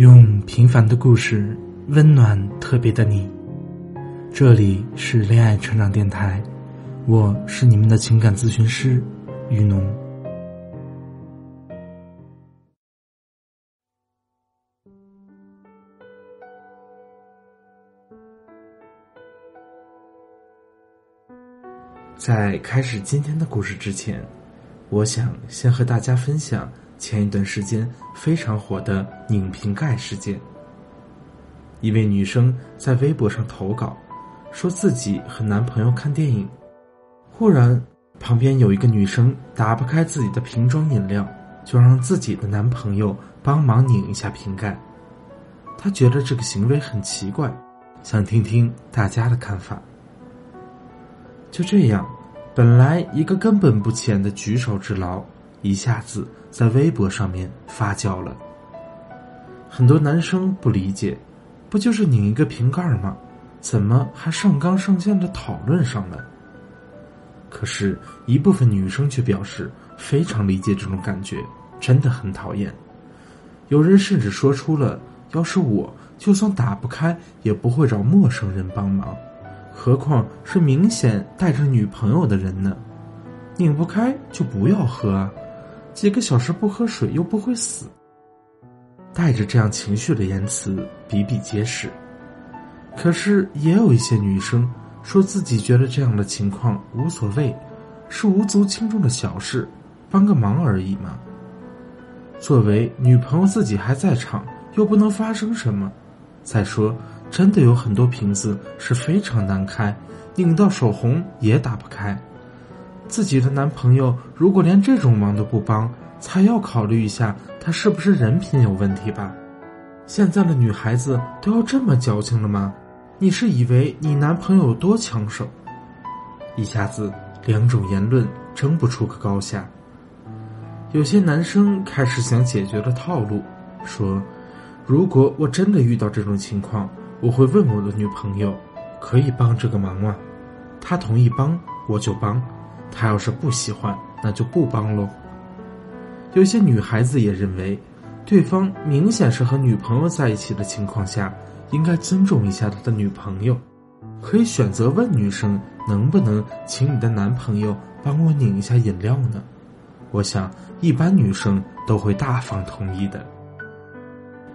用平凡的故事温暖特别的你。这里是恋爱成长电台，我是你们的情感咨询师雨农。在开始今天的故事之前，我想先和大家分享前一段时间非常火的拧瓶盖事件。一位女生在微博上投稿，说自己和男朋友看电影，忽然旁边有一个女生打不开自己的瓶装饮料，就让自己的男朋友帮忙拧一下瓶盖。她觉得这个行为很奇怪，想听听大家的看法。就这样，本来一个根本不起眼的举手之劳，一下子在微博上面发酵了。很多男生不理解，不就是拧一个瓶盖吗？怎么还上纲上线的讨论上了？可是，一部分女生却表示非常理解这种感觉，真的很讨厌。有人甚至说出了：“要是我，就算打不开，也不会找陌生人帮忙。”何况是明显带着女朋友的人呢？拧不开就不要喝啊！几个小时不喝水又不会死。带着这样情绪的言辞比比皆是。可是也有一些女生说自己觉得这样的情况无所谓，是无足轻重的小事，帮个忙而已嘛。作为女朋友自己还在场，又不能发生什么。再说。真的有很多瓶子是非常难开，拧到手红也打不开。自己的男朋友如果连这种忙都不帮，才要考虑一下他是不是人品有问题吧。现在的女孩子都要这么矫情了吗？你是以为你男朋友多抢手？一下子两种言论争不出个高下。有些男生开始想解决的套路，说：“如果我真的遇到这种情况。”我会问我的女朋友，可以帮这个忙吗？她同意帮，我就帮；他要是不喜欢，那就不帮喽。有些女孩子也认为，对方明显是和女朋友在一起的情况下，应该尊重一下他的女朋友，可以选择问女生能不能请你的男朋友帮我拧一下饮料呢？我想，一般女生都会大方同意的。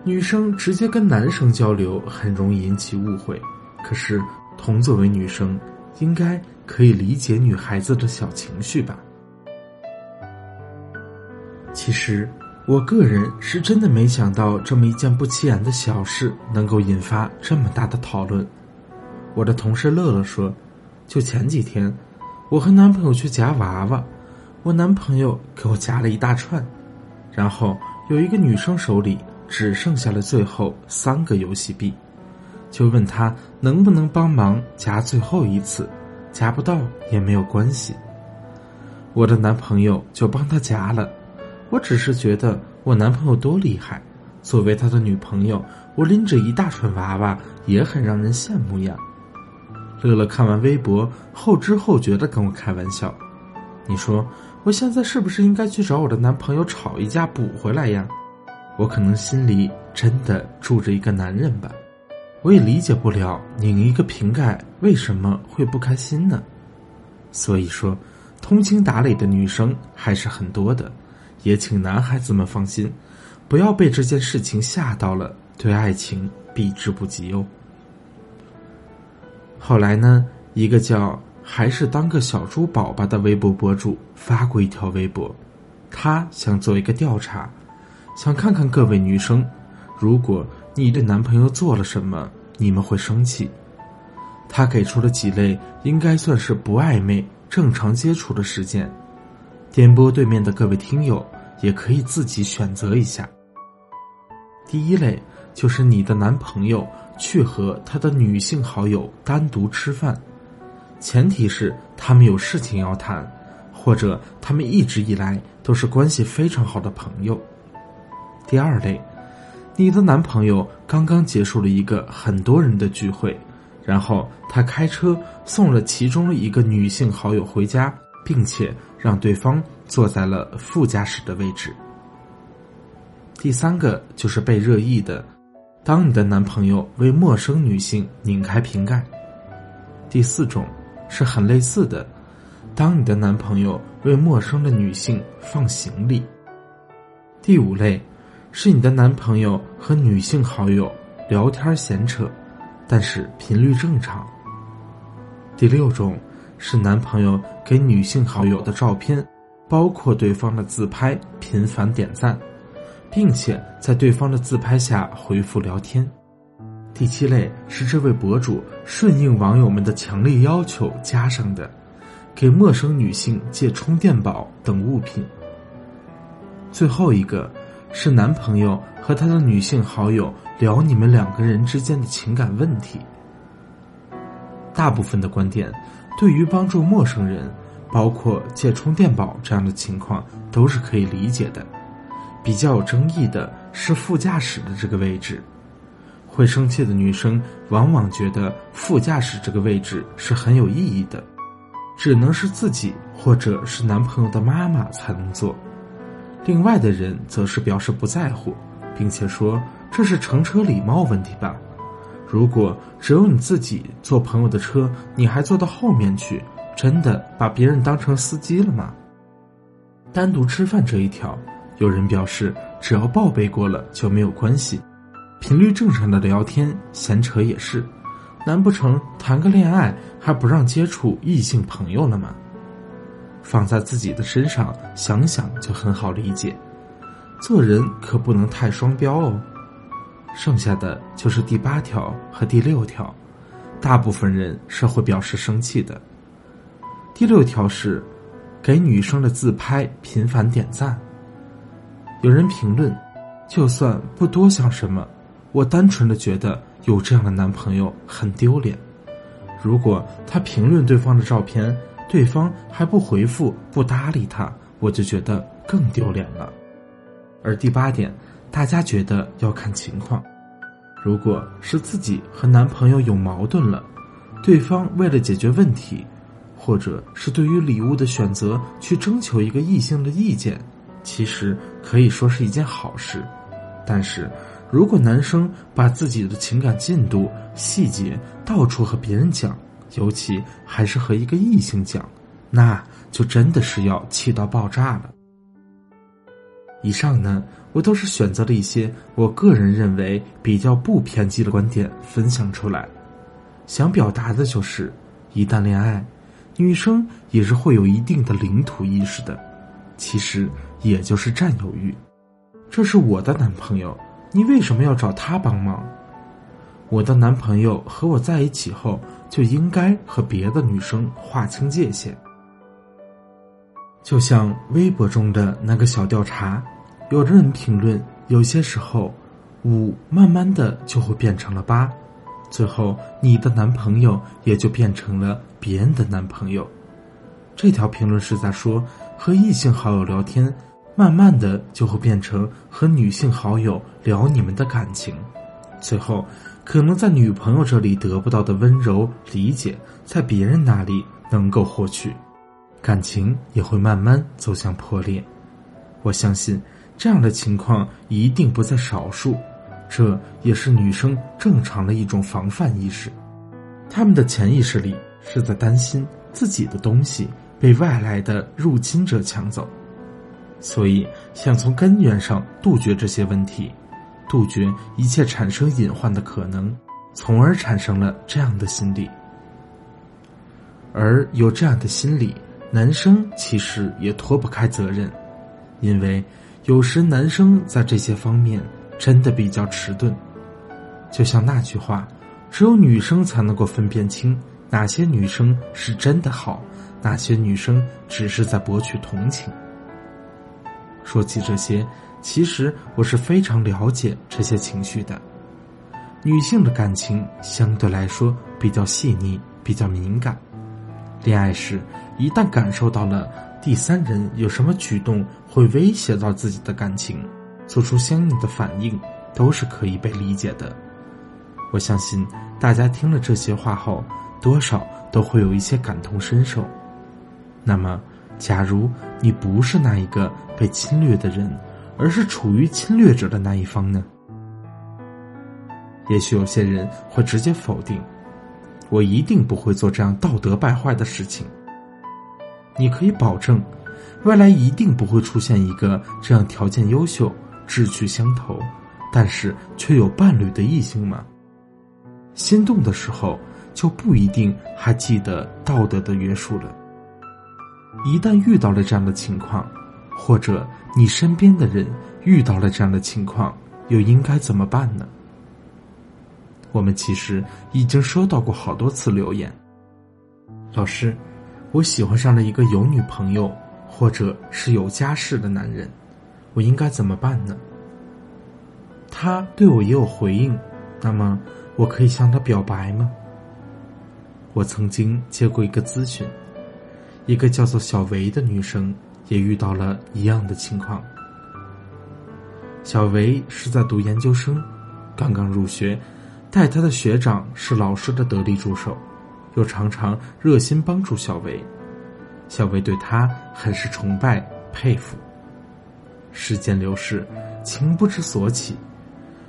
女生直接跟男生交流很容易引起误会，可是同作为女生，应该可以理解女孩子的小情绪吧？其实，我个人是真的没想到这么一件不起眼的小事能够引发这么大的讨论。我的同事乐乐说，就前几天，我和男朋友去夹娃娃，我男朋友给我夹了一大串，然后有一个女生手里。只剩下了最后三个游戏币，就问他能不能帮忙夹最后一次，夹不到也没有关系。我的男朋友就帮他夹了。我只是觉得我男朋友多厉害，作为他的女朋友，我拎着一大串娃娃也很让人羡慕呀。乐乐看完微博后知后觉的跟我开玩笑：“你说我现在是不是应该去找我的男朋友吵一架补回来呀？”我可能心里真的住着一个男人吧，我也理解不了拧一个瓶盖为什么会不开心呢？所以说，通情达理的女生还是很多的，也请男孩子们放心，不要被这件事情吓到了，对爱情避之不及哦。后来呢，一个叫“还是当个小猪宝宝”的微博博主发过一条微博，他想做一个调查。想看看各位女生，如果你对男朋友做了什么，你们会生气？他给出了几类应该算是不暧昧、正常接触的事件。点播对面的各位听友也可以自己选择一下。第一类就是你的男朋友去和他的女性好友单独吃饭，前提是他们有事情要谈，或者他们一直以来都是关系非常好的朋友。第二类，你的男朋友刚刚结束了一个很多人的聚会，然后他开车送了其中的一个女性好友回家，并且让对方坐在了副驾驶的位置。第三个就是被热议的当你的男朋友为陌生女性拧开瓶盖。第四种是很类似的，当你的男朋友为陌生的女性放行李。第五类是你的男朋友和女性好友聊天闲扯，但是频率正常。第六种是男朋友给女性好友的照片，包括对方的自拍，频繁点赞。并且在对方的自拍下回复聊天。第七类是这位博主顺应网友们的强烈要求加上的，给陌生女性借充电宝等物品。最后一个是男朋友和他的女性好友聊你们两个人之间的情感问题。大部分的观点，对于帮助陌生人，包括借充电宝这样的情况，都是可以理解的。比较有争议的是副驾驶的这个位置，会生气的女生往往觉得副驾驶这个位置是很有意义的，只能是自己或者是男朋友的妈妈才能坐，另外的人则是表示不在乎，并且说这是乘车礼貌问题吧。如果只有你自己坐朋友的车，你还坐到后面去，真的把别人当成司机了吗？单独吃饭这一条。有人表示，只要报备过了就没有关系，频率正常的聊天闲扯也是，难不成谈个恋爱还不让接触异性朋友了吗？放在自己的身上想想就很好理解，做人可不能太双标哦。剩下的就是第八条和第六条，大部分人是会表示生气的。第六条是，给女生的自拍频繁点赞。有人评论，就算不多想什么，我单纯的觉得有这样的男朋友很丢脸。如果他评论对方的照片，对方还不回复、不搭理他，我就觉得更丢脸了。而第八点，大家觉得要看情况。如果是自己和男朋友有矛盾了，对方为了解决问题，或者是对于礼物的选择去征求一个异性的意见。其实可以说是一件好事，但是，如果男生把自己的情感进度细节到处和别人讲，尤其还是和一个异性讲，那就真的是要气到爆炸了。以上呢，我都是选择了一些我个人认为比较不偏激的观点分享出来，想表达的就是，一旦恋爱，女生也是会有一定的领土意识的。其实也就是占有欲，这是我的男朋友，你为什么要找他帮忙？我的男朋友和我在一起后，就应该和别的女生划清界限。就像微博中的那个小调查，有的人评论，有些时候，五慢慢的就会变成了八，最后你的男朋友也就变成了别人的男朋友。这条评论是在说。和异性好友聊天，慢慢的就会变成和女性好友聊你们的感情，最后可能在女朋友这里得不到的温柔理解，在别人那里能够获取，感情也会慢慢走向破裂。我相信这样的情况一定不在少数，这也是女生正常的一种防范意识，他们的潜意识里是在担心自己的东西。被外来的入侵者抢走，所以想从根源上杜绝这些问题，杜绝一切产生隐患的可能，从而产生了这样的心理。而有这样的心理，男生其实也脱不开责任，因为有时男生在这些方面真的比较迟钝。就像那句话，只有女生才能够分辨清哪些女生是真的好。哪些女生只是在博取同情。说起这些，其实我是非常了解这些情绪的。女性的感情相对来说比较细腻，比较敏感。恋爱时，一旦感受到了第三人有什么举动会威胁到自己的感情，做出相应的反应，都是可以被理解的。我相信大家听了这些话后，多少都会有一些感同身受。那么，假如你不是那一个被侵略的人，而是处于侵略者的那一方呢？也许有些人会直接否定，我一定不会做这样道德败坏的事情。你可以保证，未来一定不会出现一个这样条件优秀、志趣相投，但是却有伴侣的异性吗？心动的时候就不一定还记得道德的约束了。一旦遇到了这样的情况，或者你身边的人遇到了这样的情况，又应该怎么办呢？我们其实已经收到过好多次留言，老师。我喜欢上了一个有女朋友或者是有家室的男人，我应该怎么办呢？他对我也有回应，那么我可以向他表白吗？我曾经接过一个咨询，一个叫做小维的女生也遇到了一样的情况。小维是在读研究生，刚刚入学，带他的学长是老师的得力助手。又常常热心帮助小维，小维对他很是崇拜佩服。时间流逝，情不知所起，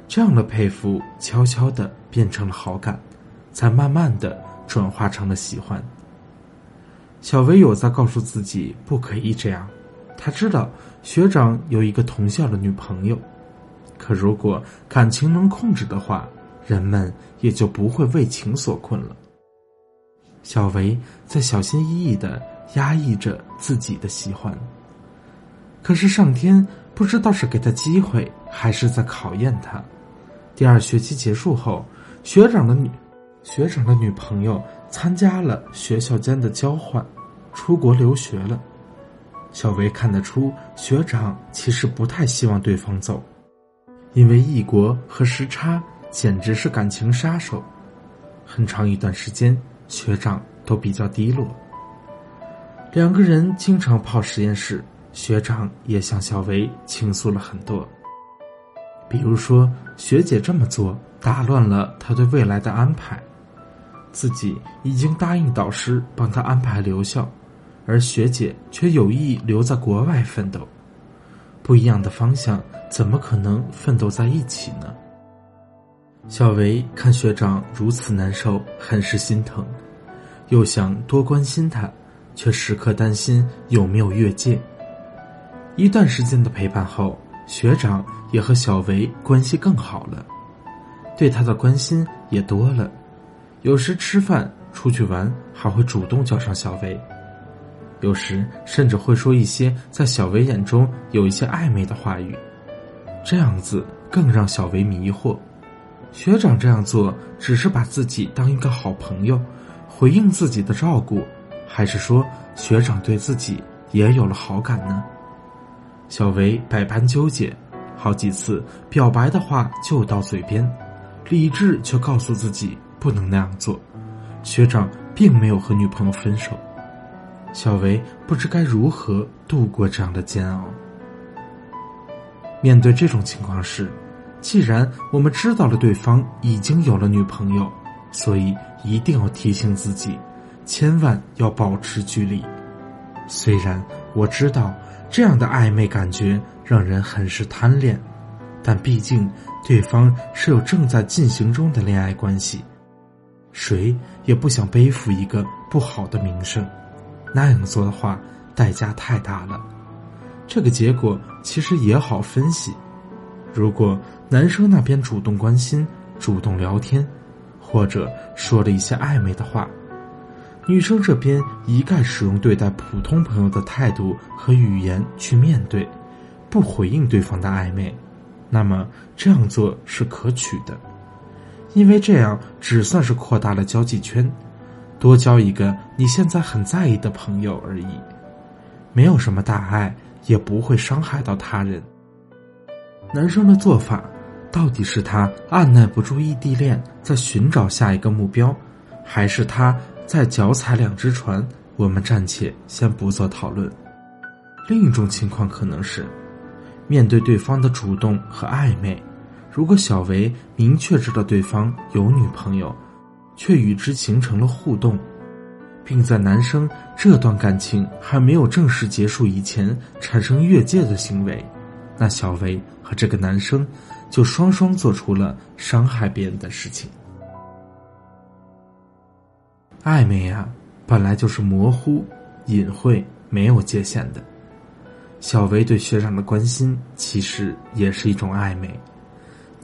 这样的佩服悄悄的变成了好感，才慢慢的转化成了喜欢。小维有在告诉自己不可以这样，他知道学长有一个同校的女朋友，可如果感情能控制的话，人们也就不会为情所困了。小维在小心翼翼的压抑着自己的喜欢。可是上天不知道是给他机会，还是在考验他。第二学期结束后，学长的女学长的女朋友参加了学校间的交换，出国留学了。小维看得出，学长其实不太希望对方走，因为异国和时差简直是感情杀手。很长一段时间。学长都比较低落，两个人经常泡实验室。学长也向小维倾诉了很多，比如说学姐这么做打乱了他对未来的安排，自己已经答应导师帮他安排留校，而学姐却有意留在国外奋斗，不一样的方向怎么可能奋斗在一起呢？小维看学长如此难受，很是心疼，又想多关心他，却时刻担心有没有越界。一段时间的陪伴后，学长也和小维关系更好了，对他的关心也多了，有时吃饭、出去玩还会主动叫上小维，有时甚至会说一些在小维眼中有一些暧昧的话语，这样子更让小维迷惑。学长这样做，只是把自己当一个好朋友，回应自己的照顾，还是说学长对自己也有了好感呢？小维百般纠结，好几次表白的话就到嘴边，理智却告诉自己不能那样做。学长并没有和女朋友分手，小维不知该如何度过这样的煎熬。面对这种情况时。既然我们知道了对方已经有了女朋友，所以一定要提醒自己，千万要保持距离。虽然我知道这样的暧昧感觉让人很是贪恋，但毕竟对方是有正在进行中的恋爱关系，谁也不想背负一个不好的名声。那样做的话，代价太大了。这个结果其实也好分析。如果男生那边主动关心、主动聊天，或者说了一些暧昧的话，女生这边一概使用对待普通朋友的态度和语言去面对，不回应对方的暧昧，那么这样做是可取的，因为这样只算是扩大了交际圈，多交一个你现在很在意的朋友而已，没有什么大碍，也不会伤害到他人。男生的做法，到底是他按耐不住异地恋，在寻找下一个目标，还是他在脚踩两只船？我们暂且先不做讨论。另一种情况可能是，面对对方的主动和暧昧，如果小维明确知道对方有女朋友，却与之形成了互动，并在男生这段感情还没有正式结束以前产生越界的行为。那小维和这个男生就双双做出了伤害别人的事情。暧昧啊，本来就是模糊、隐晦、没有界限的。小维对学长的关心，其实也是一种暧昧。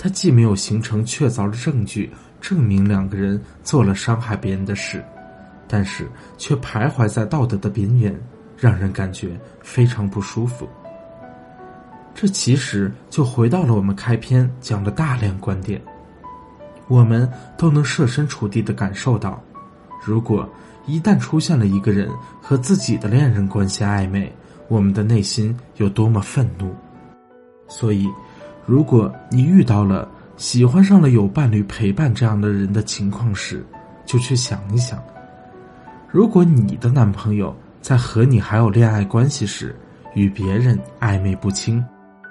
他既没有形成确凿的证据证明两个人做了伤害别人的事，但是却徘徊在道德的边缘，让人感觉非常不舒服。这其实就回到了我们开篇讲的大量观点，我们都能设身处地的感受到。如果一旦出现了一个人和自己的恋人关系暧昧，我们的内心有多么愤怒。所以，如果你遇到了喜欢上了有伴侣陪伴这样的人的情况时，就去想一想：如果你的男朋友在和你还有恋爱关系时，与别人暧昧不清，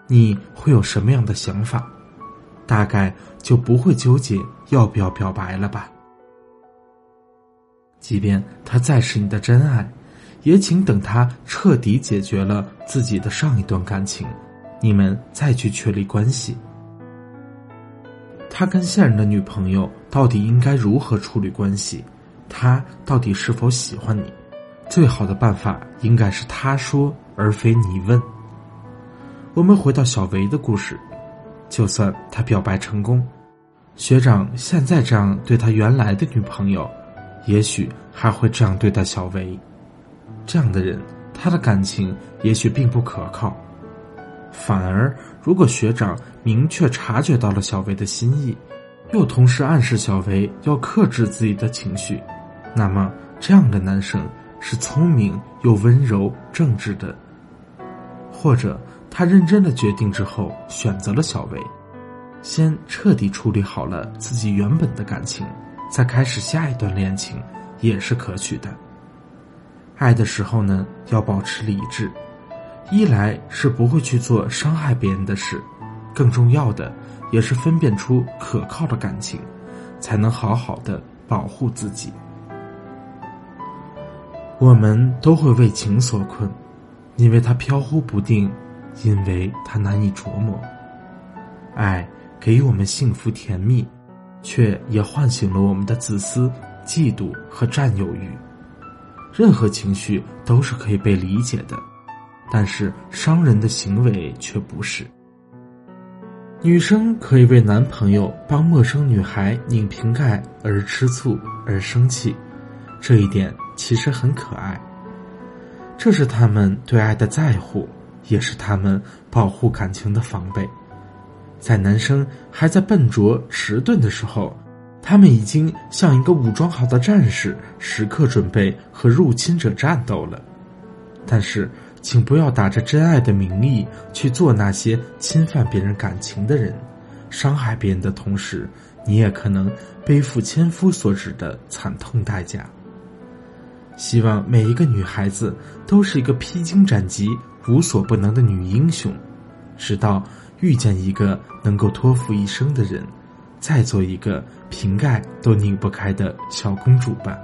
你会有什么样的想法？大概就不会纠结要不要表白了吧。即便他再是你的真爱，也请等他彻底解决了自己的上一段感情，你们再去确立关系。他跟现任的女朋友到底应该如何处理关系？他到底是否喜欢你？最好的办法应该是他说，而非你问。我们回到小维的故事，就算他表白成功，学长现在这样对他原来的女朋友。也许还会这样对待小维，这样的人，他的感情也许并不可靠。反而，如果学长明确察觉到了小维的心意，又同时暗示小维要克制自己的情绪，那么这样的男生是聪明又温柔正直的。或者，他认真的决定之后选择了小维，先彻底处理好了自己原本的感情。再开始下一段恋情，也是可取的。爱的时候呢，要保持理智，一来是不会去做伤害别人的事，更重要的也是分辨出可靠的感情，才能好好的保护自己。我们都会为情所困，因为它飘忽不定，因为它难以琢磨。爱给予我们幸福甜蜜。却也唤醒了我们的自私、嫉妒和占有欲。任何情绪都是可以被理解的，但是商人的行为却不是。女生可以为男朋友帮陌生女孩拧瓶盖而吃醋而生气，这一点其实很可爱。这是他们对爱的在乎，也是他们保护感情的防备。在男生还在笨拙迟钝的时候，他们已经像一个武装好的战士，时刻准备和入侵者战斗了。但是，请不要打着真爱的名义去做那些侵犯别人感情的人，伤害别人的同时，你也可能背负千夫所指的惨痛代价。希望每一个女孩子都是一个披荆斩棘、无所不能的女英雄，直到。遇见一个能够托付一生的人，再做一个瓶盖都拧不开的小公主吧。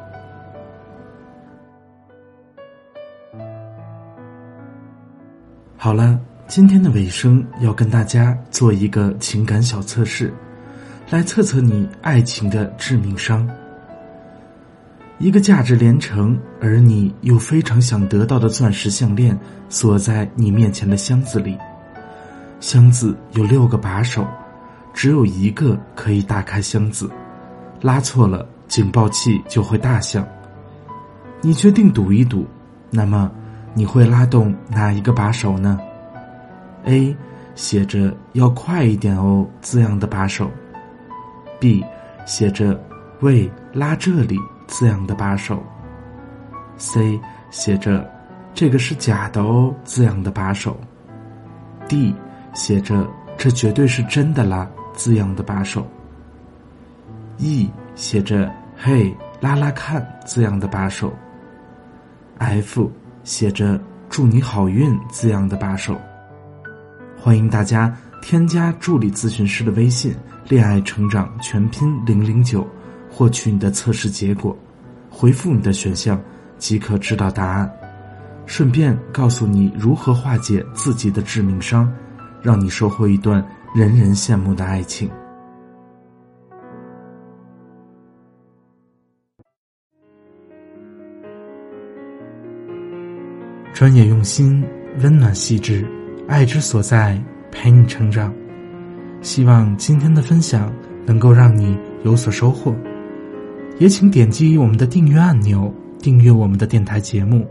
好了，今天的尾声要跟大家做一个情感小测试，来测测你爱情的致命伤。一个价值连城，而你又非常想得到的钻石项链，锁在你面前的箱子里。箱子有六个把手，只有一个可以打开箱子，拉错了警报器就会大响。你决定赌一赌，那么你会拉动哪一个把手呢？A 写着“要快一点哦”字样的把手，B 写着“喂，拉这里”字样的把手，C 写着“这个是假的哦”字样的把手，D。写着“这绝对是真的啦”字样的把手，E 写着“嘿，拉拉看”字样的把手，F 写着“祝你好运”字样的把手。欢迎大家添加助理咨询师的微信“恋爱成长全拼零零九”，获取你的测试结果，回复你的选项即可知道答案，顺便告诉你如何化解自己的致命伤。让你收获一段人人羡慕的爱情。专业用心，温暖细致，爱之所在，陪你成长。希望今天的分享能够让你有所收获，也请点击我们的订阅按钮，订阅我们的电台节目，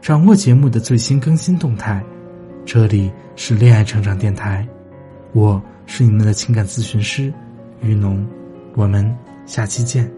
掌握节目的最新更新动态。这里是恋爱成长电台，我是你们的情感咨询师雨农，我们下期见。